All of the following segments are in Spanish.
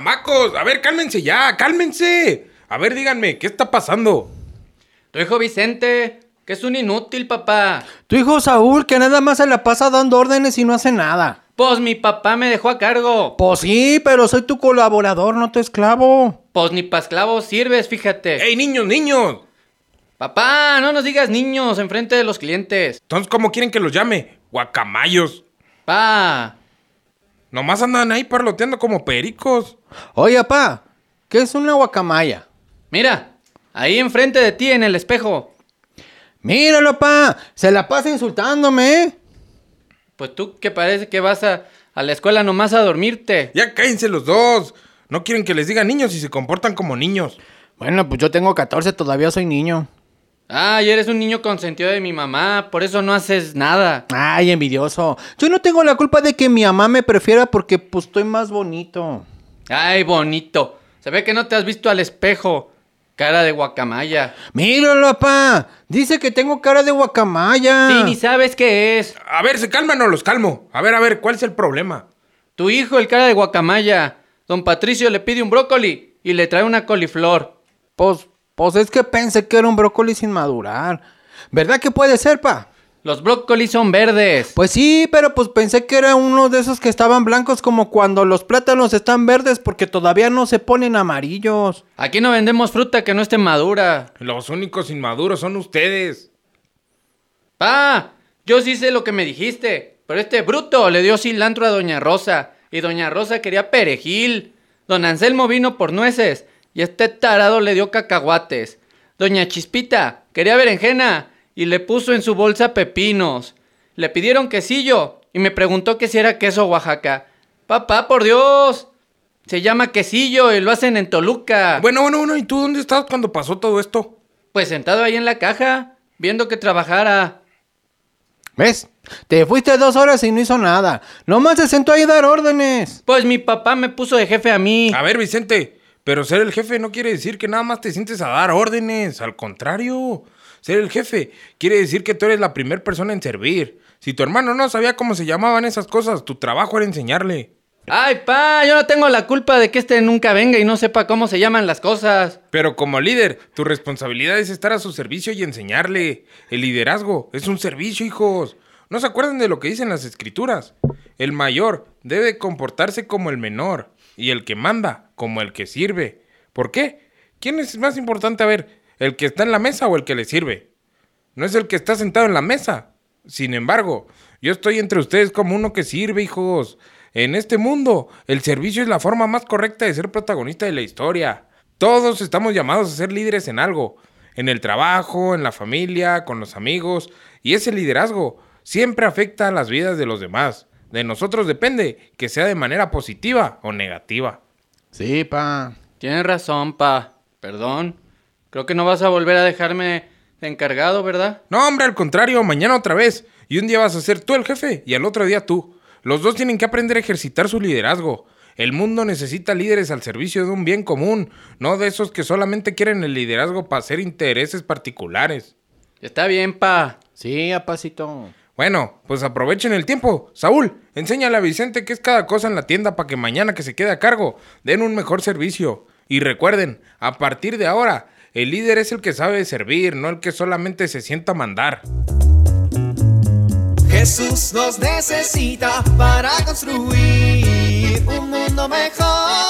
Chamacos, a ver, cálmense ya, cálmense. A ver, díganme, ¿qué está pasando? Tu hijo Vicente, que es un inútil, papá. Tu hijo Saúl, que nada más se la pasa dando órdenes y no hace nada. Pues mi papá me dejó a cargo. Pues sí, pero soy tu colaborador, no tu esclavo. Pues ni pa' esclavos sirves, fíjate. ¡Ey, niños, niños! Papá, no nos digas niños enfrente de los clientes. Entonces, ¿cómo quieren que los llame? Guacamayos. Pa. Nomás andan ahí parloteando como pericos. Oye, pa, ¿qué es una guacamaya? Mira, ahí enfrente de ti en el espejo. Míralo, pa, se la pasa insultándome, ¿eh? Pues tú que parece que vas a, a la escuela nomás a dormirte. Ya cállense los dos. No quieren que les diga niños y se comportan como niños. Bueno, pues yo tengo 14, todavía soy niño. Ay, eres un niño consentido de mi mamá, por eso no haces nada. Ay, envidioso. Yo no tengo la culpa de que mi mamá me prefiera porque pues estoy más bonito. Ay, bonito. Se ve que no te has visto al espejo. Cara de guacamaya. Míralo, pa. Dice que tengo cara de guacamaya. Sí, ni sabes qué es. A ver, ¿se calman o los calmo? A ver, a ver, ¿cuál es el problema? Tu hijo, el cara de guacamaya. Don Patricio le pide un brócoli y le trae una coliflor. Pues, pues es que pensé que era un brócoli sin madurar. ¿Verdad que puede ser, pa? Los brócolis son verdes. Pues sí, pero pues pensé que era uno de esos que estaban blancos como cuando los plátanos están verdes porque todavía no se ponen amarillos. Aquí no vendemos fruta que no esté madura. Los únicos inmaduros son ustedes. Pa, yo sí sé lo que me dijiste, pero este bruto le dio cilantro a Doña Rosa y Doña Rosa quería perejil. Don Anselmo vino por nueces y este tarado le dio cacahuates. Doña Chispita quería berenjena y le puso en su bolsa pepinos. Le pidieron quesillo y me preguntó que si era queso Oaxaca. Papá, por Dios. Se llama quesillo y lo hacen en Toluca. Bueno, bueno, bueno, ¿y tú dónde estabas cuando pasó todo esto? Pues sentado ahí en la caja, viendo que trabajara. ¿Ves? Te fuiste dos horas y no hizo nada. Nomás se sentó ahí a dar órdenes. Pues mi papá me puso de jefe a mí. A ver, Vicente, pero ser el jefe no quiere decir que nada más te sientes a dar órdenes. Al contrario, ser el jefe quiere decir que tú eres la primera persona en servir. Si tu hermano no sabía cómo se llamaban esas cosas, tu trabajo era enseñarle. Ay, pa, yo no tengo la culpa de que este nunca venga y no sepa cómo se llaman las cosas. Pero como líder, tu responsabilidad es estar a su servicio y enseñarle. El liderazgo es un servicio, hijos. ¿No se acuerdan de lo que dicen las escrituras? El mayor debe comportarse como el menor y el que manda como el que sirve. ¿Por qué? ¿Quién es más importante a ver? ¿El que está en la mesa o el que le sirve? No es el que está sentado en la mesa. Sin embargo, yo estoy entre ustedes como uno que sirve, hijos. En este mundo, el servicio es la forma más correcta de ser protagonista de la historia. Todos estamos llamados a ser líderes en algo, en el trabajo, en la familia, con los amigos, y ese liderazgo siempre afecta a las vidas de los demás. De nosotros depende que sea de manera positiva o negativa. Sí, pa. Tienes razón, pa. Perdón. Creo que no vas a volver a dejarme de encargado, ¿verdad? No, hombre, al contrario, mañana otra vez. Y un día vas a ser tú el jefe y al otro día tú. Los dos tienen que aprender a ejercitar su liderazgo. El mundo necesita líderes al servicio de un bien común, no de esos que solamente quieren el liderazgo para hacer intereses particulares. Está bien, pa. Sí, apacito. Bueno, pues aprovechen el tiempo. Saúl, enséñale a Vicente qué es cada cosa en la tienda para que mañana que se quede a cargo den un mejor servicio. Y recuerden, a partir de ahora, el líder es el que sabe servir, no el que solamente se sienta a mandar. Jesús nos necesita para construir un mundo mejor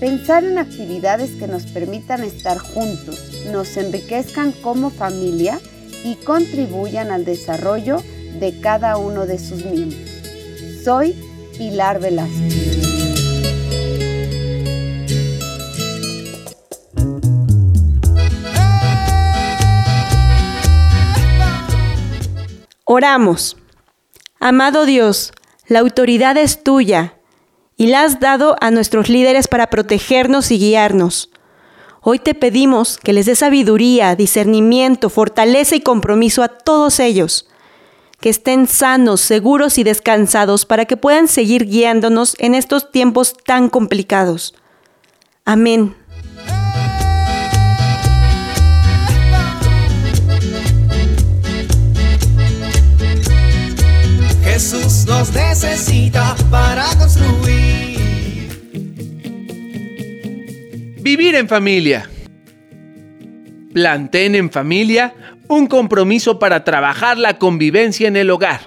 Pensar en actividades que nos permitan estar juntos, nos enriquezcan como familia y contribuyan al desarrollo de cada uno de sus miembros. Soy Pilar Velázquez. Oramos. Amado Dios, la autoridad es tuya y la has dado a nuestros líderes para protegernos y guiarnos. Hoy te pedimos que les dé sabiduría, discernimiento, fortaleza y compromiso a todos ellos, que estén sanos, seguros y descansados para que puedan seguir guiándonos en estos tiempos tan complicados. Amén. Jesús nos necesita para construir. Vivir en familia. Planteen en familia un compromiso para trabajar la convivencia en el hogar.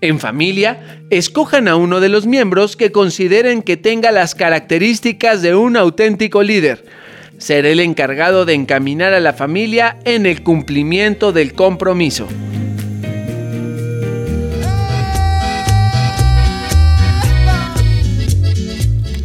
En familia, escojan a uno de los miembros que consideren que tenga las características de un auténtico líder. Será el encargado de encaminar a la familia en el cumplimiento del compromiso.